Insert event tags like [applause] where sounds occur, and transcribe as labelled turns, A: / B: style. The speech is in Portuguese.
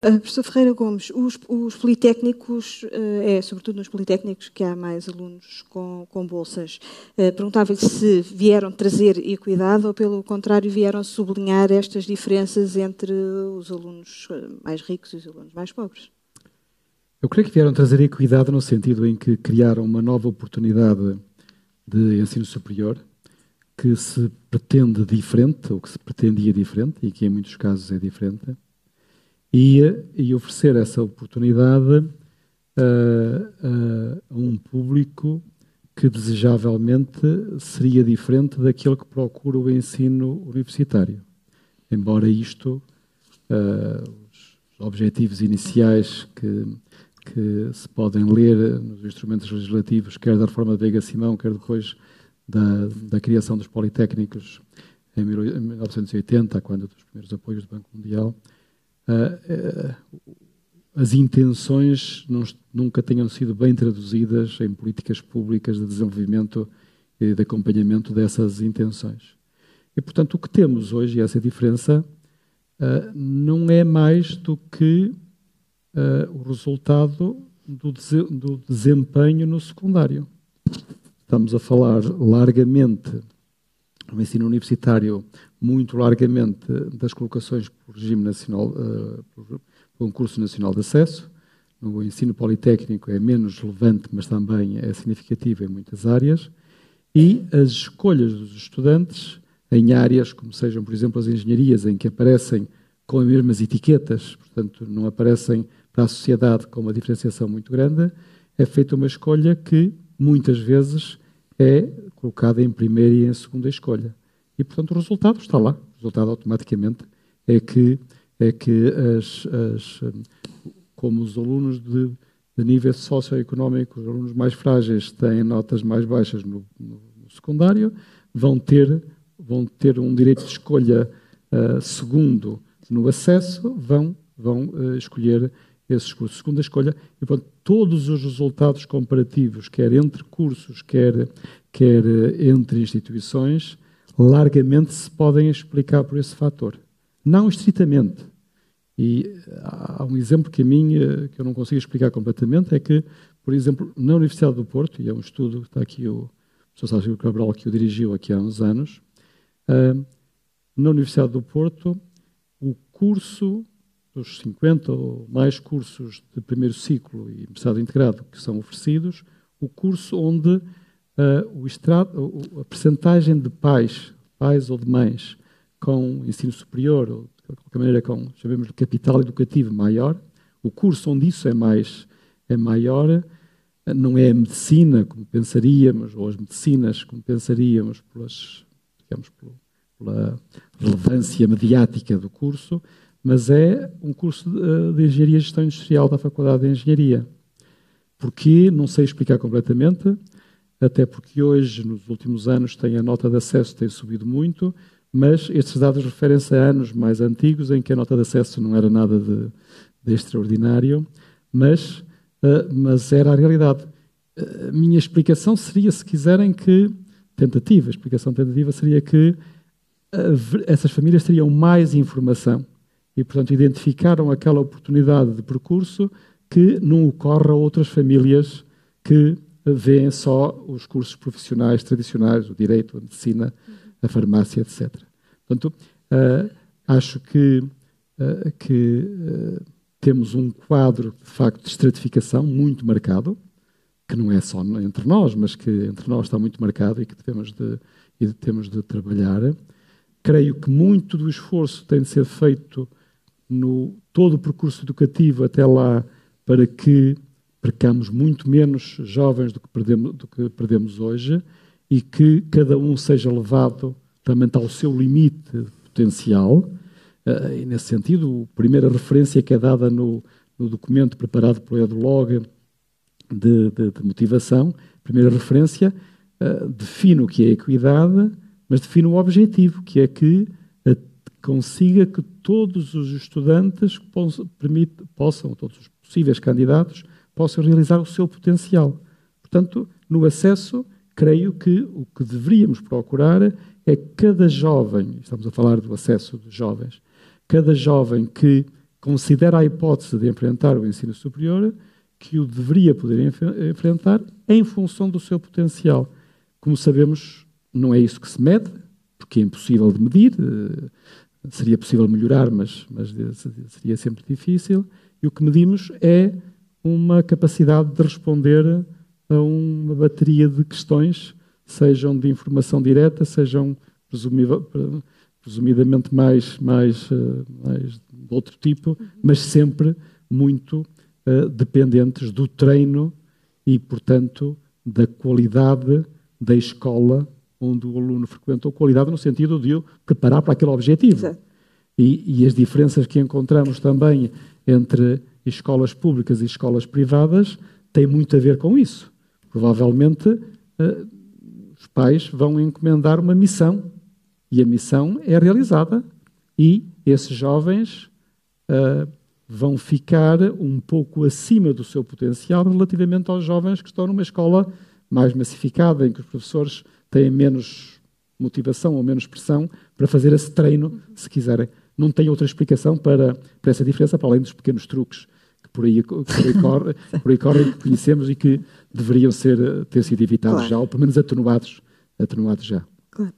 A: Professor Ferreira Gomes, os, os politécnicos, uh, é sobretudo nos politécnicos que há mais alunos com, com bolsas. Uh, Perguntava-lhe se vieram trazer equidade ou, pelo contrário, vieram sublinhar estas diferenças entre os alunos mais ricos e os alunos mais pobres.
B: Eu creio que vieram trazer equidade no sentido em que criaram uma nova oportunidade de ensino superior que se pretende diferente, ou que se pretendia diferente, e que em muitos casos é diferente e, e oferecer essa oportunidade a, a, um público que desejavelmente seria diferente daquele que procura o ensino universitário. Embora isto, uh, os objetivos iniciais que, que se podem ler nos instrumentos legislativos, quer da reforma de Veiga Simão, quer depois da, da criação dos politécnicos em 1980, quando dos primeiros apoios do Banco Mundial, as intenções nunca tenham sido bem traduzidas em políticas públicas de desenvolvimento e de acompanhamento dessas intenções. E, portanto, o que temos hoje, essa diferença, uh, não é mais do que o resultado do, do desempenho no secundário. Estamos a falar largamente no ensino universitário muito largamente das colocações por regime nacional, uh, por concurso nacional de acesso. No ensino politécnico é menos relevante, mas também é significativo em muitas áreas. E as escolhas dos estudantes em áreas como sejam, por exemplo, as engenharias, em que aparecem com as mesmas etiquetas, portanto, não aparecem para a sociedade com uma diferenciação muito grande, é feita uma escolha que muitas vezes é colocada em primeira e em segunda escolha. E, portanto, o resultado está lá. O resultado, automaticamente, é que, é que as, as, como os alunos de, de nível socioeconómico, os alunos mais frágeis têm notas mais baixas no, no, no secundário, vão ter, vão ter um direito de escolha uh, segundo no acesso, vão, vão uh, escolher esses cursos. Segunda escolha, e portanto, todos os resultados comparativos, quer entre cursos, quer, quer eh, entre instituições, largamente se podem explicar por esse fator. Não estritamente. E há um exemplo que a mim, eh, que eu não consigo explicar completamente, é que, por exemplo, na Universidade do Porto, e é um estudo, está aqui o professor Sérgio Cabral que o dirigiu aqui há uns anos, eh, na Universidade do Porto, o curso dos 50 ou mais cursos de primeiro ciclo e mestrado integrado que são oferecidos, o curso onde uh, o estrado, a percentagem de pais, pais ou de mães, com ensino superior, ou de qualquer maneira com, chamemos de capital educativo maior, o curso onde isso é mais é maior, não é a medicina como pensaríamos, ou as medicinas como pensaríamos, pelas, digamos, pela relevância mediática do curso, mas é um curso de, eh, de Engenharia e Gestão Industrial da Faculdade de Engenharia. Porquê? Não sei explicar completamente até porque hoje, nos últimos anos, tem a nota de acesso tem subido muito, mas estes dados referem-se a anos mais antigos, em que a nota de acesso não era nada de, de extraordinário, mas, uh, mas era a realidade. A minha explicação seria, se quiserem, que tentativa, a explicação tentativa seria que uh, essas famílias teriam mais informação e, portanto, identificaram aquela oportunidade de percurso que não ocorre a outras famílias que vêem só os cursos profissionais tradicionais, o direito, a medicina, a farmácia, etc. Portanto, uh, acho que, uh, que uh, temos um quadro, de facto, de estratificação muito marcado, que não é só entre nós, mas que entre nós está muito marcado e que devemos de, e temos de trabalhar. Creio que muito do esforço tem de ser feito no todo o percurso educativo até lá para que percamos muito menos jovens do que perdemos, do que perdemos hoje e que cada um seja levado realmente ao seu limite potencial. Uh, e nesse sentido, a primeira referência que é dada no, no documento preparado pelo EduLog de, de, de motivação, a primeira referência uh, define o que é equidade, mas define o objetivo, que é que consiga que todos os estudantes possam, todos os possíveis candidatos, possam realizar o seu potencial. Portanto, no acesso, creio que o que deveríamos procurar é cada jovem, estamos a falar do acesso de jovens, cada jovem que considera a hipótese de enfrentar o ensino superior que o deveria poder enf enfrentar em função do seu potencial. Como sabemos, não é isso que se mede, porque é impossível de medir, uh, seria possível melhorar, mas, mas seria sempre difícil. E o que medimos é uma capacidade de responder a uma bateria de questões, sejam de informação direta, sejam presumidamente mais, mais, eh, mais de outro tipo, mas sempre muito uh, dependentes do treino e, portanto, da qualidade da escola onde o aluno frequentou, qualidade no sentido de o preparar para aquele objetivo. E, e, as diferenças que encontramos também entre escolas públicas e escolas privadas têm muito a ver com isso. Provavelmente uh, os pais vão encomendar uma missão e a missão é realizada e esses jovens uh, vão ficar um pouco acima do seu potencial relativamente aos jovens que estão numa escola mais massificada, em que os professores têm menos motivação ou menos pressão para fazer esse treino, se quiserem. Não tem outra explicação para, para essa diferença, para além dos pequenos truques que por aí, por aí, [laughs] corre, por aí correm, que conhecemos e que deveriam ser, ter sido evitados claro. já, ou pelo menos atenuados, atenuados já.
A: Claro.